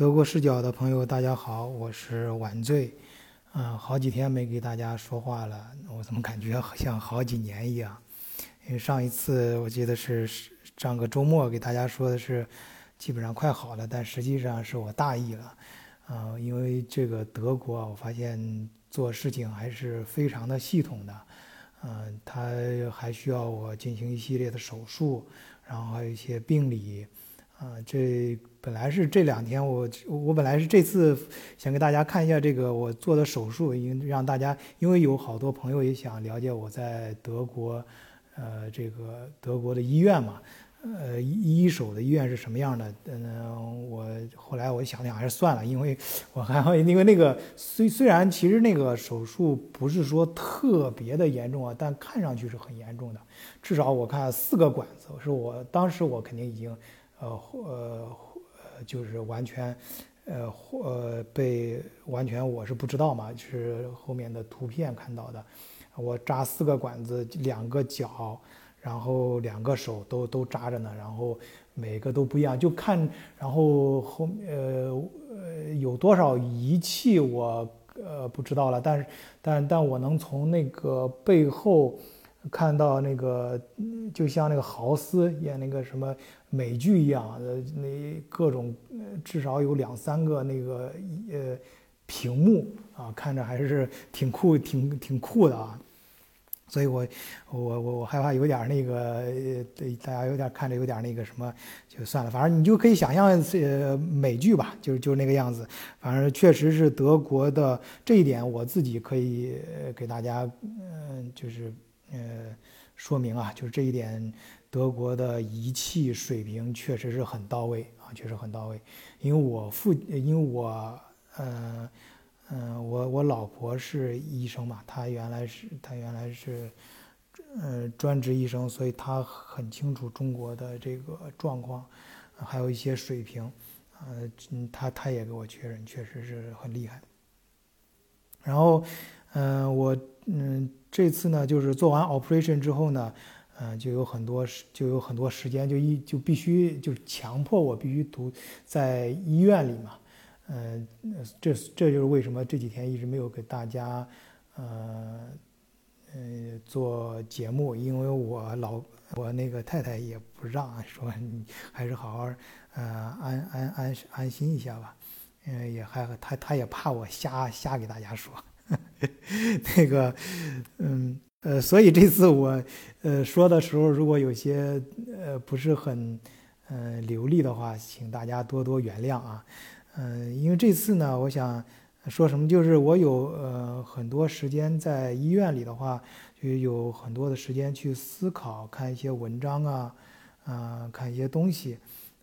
德国视角的朋友，大家好，我是晚醉。嗯，好几天没给大家说话了，我怎么感觉好像好几年一样？因为上一次我记得是上个周末给大家说的是基本上快好了，但实际上是我大意了。嗯，因为这个德国，我发现做事情还是非常的系统的。嗯，他还需要我进行一系列的手术，然后还有一些病理。啊，这本来是这两天我我本来是这次想给大家看一下这个我做的手术，因让大家因为有好多朋友也想了解我在德国，呃，这个德国的医院嘛，呃，一手的医院是什么样的？嗯，我后来我想想还是算了，因为我还因为那个虽虽然其实那个手术不是说特别的严重啊，但看上去是很严重的，至少我看四个管子，是我当时我肯定已经。呃呃呃，就是完全，呃呃被完全我是不知道嘛，就是后面的图片看到的。我扎四个管子，两个脚，然后两个手都都扎着呢，然后每个都不一样，就看，然后后呃呃有多少仪器我呃不知道了，但是但但我能从那个背后。看到那个，就像那个豪斯演那个什么美剧一样的，那各种至少有两三个那个呃屏幕啊，看着还是挺酷、挺挺酷的啊。所以我我我我害怕有点那个，对大家有点看着有点那个什么，就算了，反正你就可以想象呃美剧吧，就是就那个样子。反正确实是德国的这一点，我自己可以给大家嗯就是。呃，说明啊，就是这一点，德国的仪器水平确实是很到位啊，确实很到位。因为我父，因为我，嗯嗯，我我老婆是医生嘛，她原来是她原来是，呃，专职医生，所以她很清楚中国的这个状况，还有一些水平，呃，嗯，她她也给我确认，确实是很厉害。然后，嗯，我，嗯。这次呢，就是做完 operation 之后呢，嗯，就有很多时，就有很多时间，就一就必须就强迫我必须读在医院里嘛，嗯，这这就是为什么这几天一直没有给大家，呃，呃做节目，因为我老我那个太太也不让，说你还是好好，呃，安安安安心一下吧，嗯，也还他他也怕我瞎瞎给大家说。那个，嗯，呃，所以这次我，呃，说的时候，如果有些，呃，不是很，呃，流利的话，请大家多多原谅啊，嗯，因为这次呢，我想说什么，就是我有，呃，很多时间在医院里的话，就有很多的时间去思考，看一些文章啊，啊，看一些东西，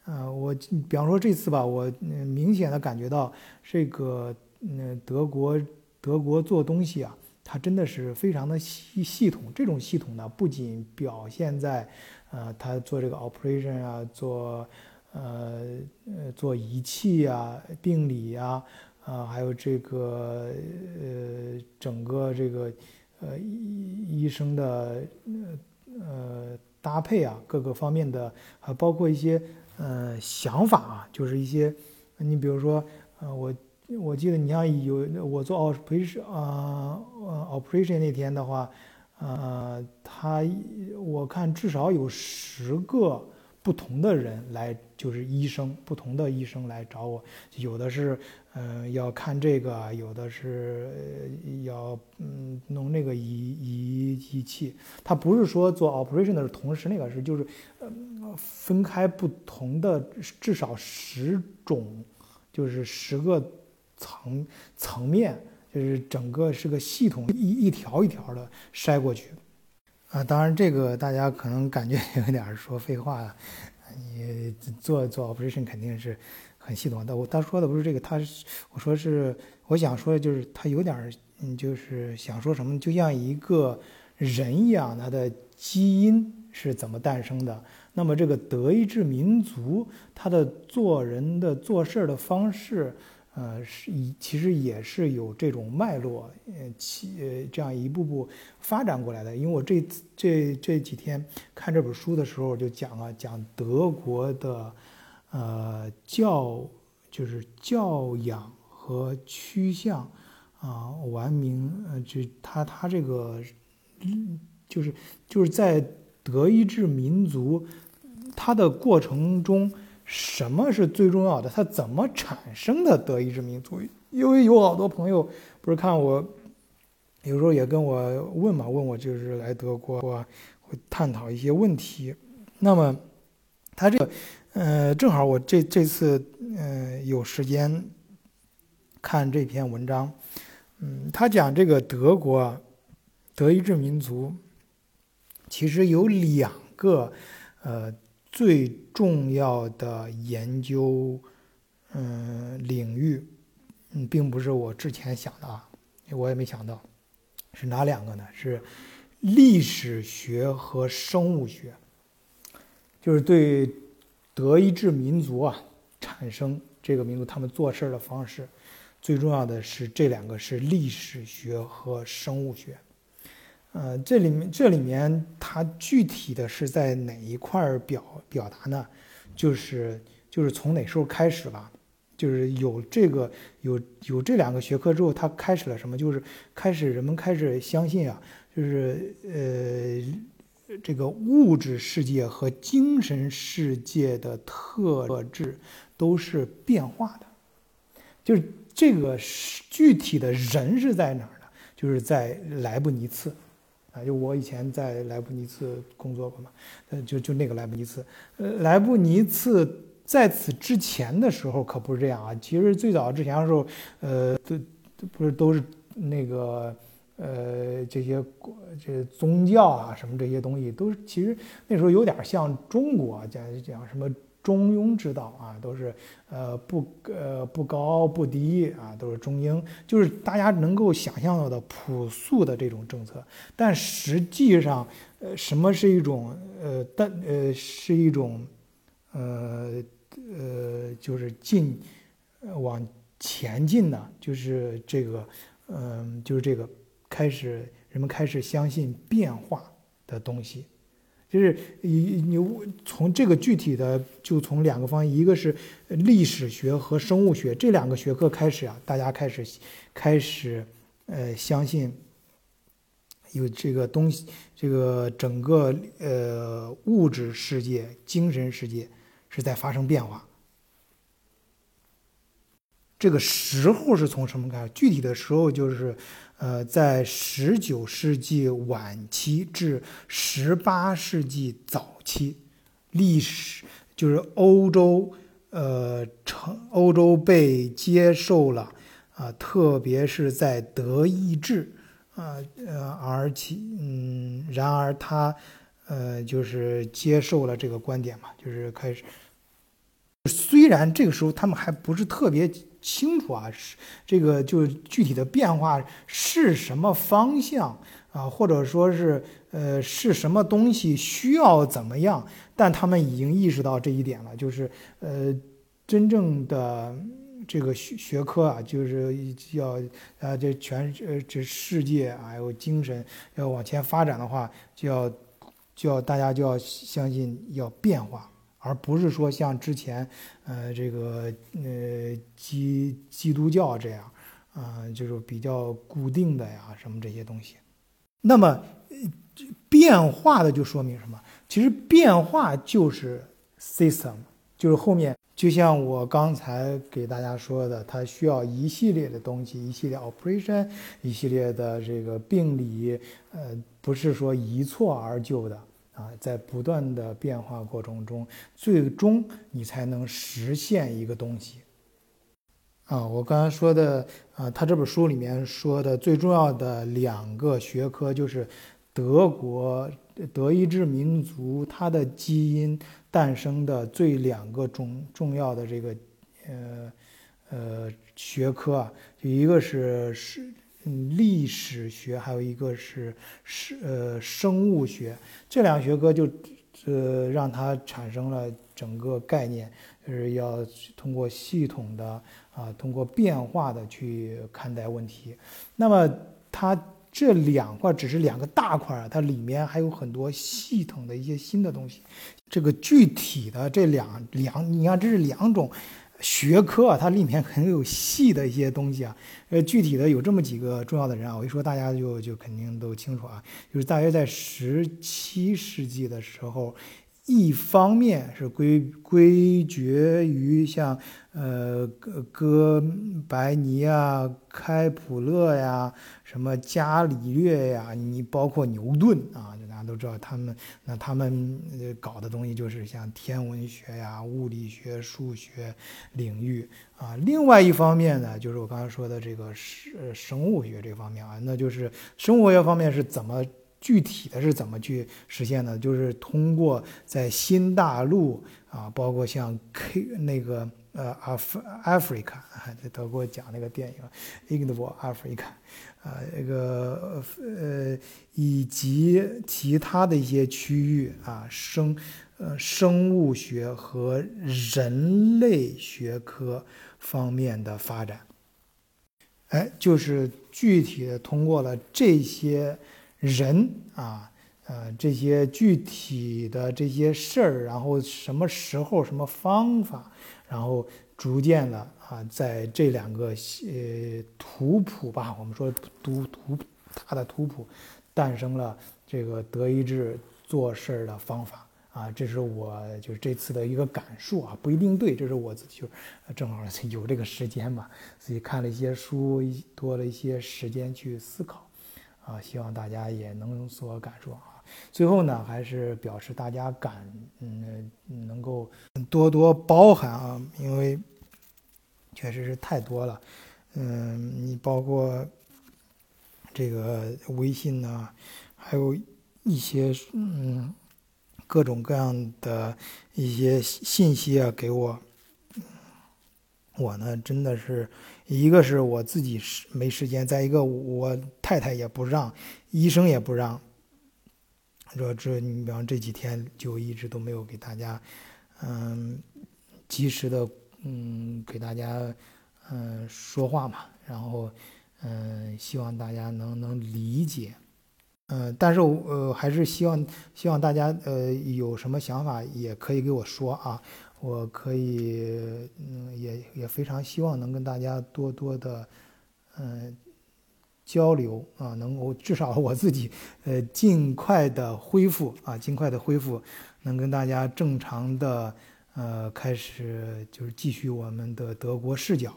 啊，我比方说这次吧，我明显的感觉到这个，嗯，德国。德国做东西啊，它真的是非常的系系统。这种系统呢，不仅表现在，呃，他做这个 operation 啊，做，呃呃，做仪器啊，病理啊，啊，还有这个，呃，整个这个，呃，医医生的，呃，搭配啊，各个方面的，还包括一些，呃，想法啊，就是一些，你比如说，呃，我。我记得你像有我做 operation 啊呃 operation 那天的话，呃，他我看至少有十个不同的人来，就是医生不同的医生来找我，有的是嗯要看这个，有的是要嗯弄那个仪仪仪器。他不是说做 operation 的是同时那个是就是呃分开不同的至少十种，就是十个。层层面就是整个是个系统，一一条一条的筛过去，啊，当然这个大家可能感觉有点说废话，你做做 operation 肯定是很系统的。我他说的不是这个，他是我说是我想说就是他有点嗯，就是想说什么，就像一个人一样，他的基因是怎么诞生的？那么这个德意志民族他的做人的做事的方式。呃，是一其实也是有这种脉络，呃，其呃这样一步步发展过来的。因为我这这这几天看这本书的时候，就讲啊，讲德国的，呃教就是教养和趋向啊，完明呃，就他他这个，就是就是在德意志民族他的过程中，什么是最重要的？它怎么产生的德意志民族？因为有好多朋友不是看我，有时候也跟我问嘛，问我就是来德国会探讨一些问题。那么他这个。呃，正好我这这次呃有时间看这篇文章，嗯，他讲这个德国德意志民族其实有两个呃最重要的研究嗯领域，嗯，并不是我之前想的啊，我也没想到是哪两个呢？是历史学和生物学，就是对。德意志民族啊，产生这个民族，他们做事的方式，最重要的是这两个是历史学和生物学。呃，这里面这里面它具体的是在哪一块表表达呢？就是就是从哪时候开始吧？就是有这个有有这两个学科之后，它开始了什么？就是开始人们开始相信啊，就是呃。这个物质世界和精神世界的特质都是变化的，就是这个具体的人是在哪儿呢？就是在莱布尼茨，啊，就我以前在莱布尼茨工作过嘛，呃，就就那个莱布尼茨，呃，莱布尼茨在此之前的时候可不是这样啊，其实最早之前的时候，呃，都不是都是那个。呃，这些这宗教啊，什么这些东西，都是其实那时候有点像中国讲讲什么中庸之道啊，都是呃不呃不高不低啊，都是中庸，就是大家能够想象到的朴素的这种政策。但实际上，呃，什么是一种呃，但呃是一种呃呃，就是进往前进呢？就是这个，嗯，就是这个。开始，人们开始相信变化的东西，就是你你从这个具体的，就从两个方面，一个是历史学和生物学这两个学科开始啊，大家开始开始呃相信有这个东西，这个整个呃物质世界、精神世界是在发生变化。这个时候是从什么开始？具体的时候就是。呃，在十九世纪晚期至十八世纪早期，历史就是欧洲，呃，成欧洲被接受了啊，特别是在德意志啊，呃，而且，嗯，然而他，呃，就是接受了这个观点嘛，就是开始，虽然这个时候他们还不是特别。清楚啊，是这个就具体的变化是什么方向啊，或者说是呃是什么东西需要怎么样？但他们已经意识到这一点了，就是呃真正的这个学学科啊，就是要啊这全呃这世界还有精神要往前发展的话，就要就要大家就要相信要变化。而不是说像之前，呃，这个呃基基督教这样，啊，就是比较固定的呀，什么这些东西。那么变化的就说明什么？其实变化就是 system，就是后面就像我刚才给大家说的，它需要一系列的东西，一系列 operation，一系列的这个病理，呃，不是说一蹴而就的。啊，在不断的变化过程中，最终你才能实现一个东西。啊，我刚才说的，啊，他这本书里面说的最重要的两个学科，就是德国德意志民族它的基因诞生的最两个重重要的这个，呃呃学科啊，就一个是是。历史学还有一个是是呃生物学，这两个学科就呃让它产生了整个概念，就是要通过系统的啊，通过变化的去看待问题。那么它这两块只是两个大块，它里面还有很多系统的一些新的东西。这个具体的这两两，你看这是两种。学科啊，它里面很有细的一些东西啊。呃，具体的有这么几个重要的人啊，我一说大家就就肯定都清楚啊。就是大约在十七世纪的时候。一方面是归归结于像呃哥白尼啊、开普勒呀、什么伽利略呀，你包括牛顿啊，大家都知道他们，那他们搞的东西就是像天文学呀、物理学、数学领域啊。另外一方面呢，就是我刚才说的这个生生物学这方面啊，那就是生物学方面是怎么。具体的是怎么去实现呢？就是通过在新大陆啊，包括像 K 那个呃，Af Africa，在德国讲那个电影《Ignoble Africa》，啊，那个呃，以及其他的一些区域啊，生呃生物学和人类学科方面的发展，哎，就是具体的通过了这些。人啊，呃，这些具体的这些事儿，然后什么时候、什么方法，然后逐渐的啊，在这两个呃图谱吧，我们说图图大的图谱，诞生了这个德意志做事儿的方法啊，这是我就是这次的一个感受啊，不一定对，这是我自己就正好 有这个时间嘛，自己看了一些书，多了一些时间去思考。啊，希望大家也能有所感受啊。最后呢，还是表示大家感，嗯，能够多多包涵啊，因为确实是太多了。嗯，你包括这个微信呐，还有一些嗯各种各样的一些信息啊，给我。我呢，真的是一个是我自己是没时间，再一个我太太也不让，医生也不让。说这你比方这几天就一直都没有给大家，嗯，及时的嗯给大家嗯说话嘛，然后嗯希望大家能能理解，嗯，但是呃还是希望希望大家呃有什么想法也可以给我说啊。我可以，嗯，也也非常希望能跟大家多多的，嗯，交流啊，能够至少我自己，呃，尽快的恢复啊，尽快的恢复，能跟大家正常的，呃，开始就是继续我们的德国视角。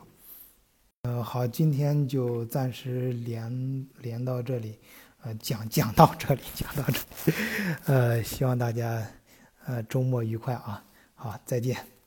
嗯，好，今天就暂时连连到这里，呃，讲讲到这里，讲到这里，呃，希望大家，呃，周末愉快啊。好，再见。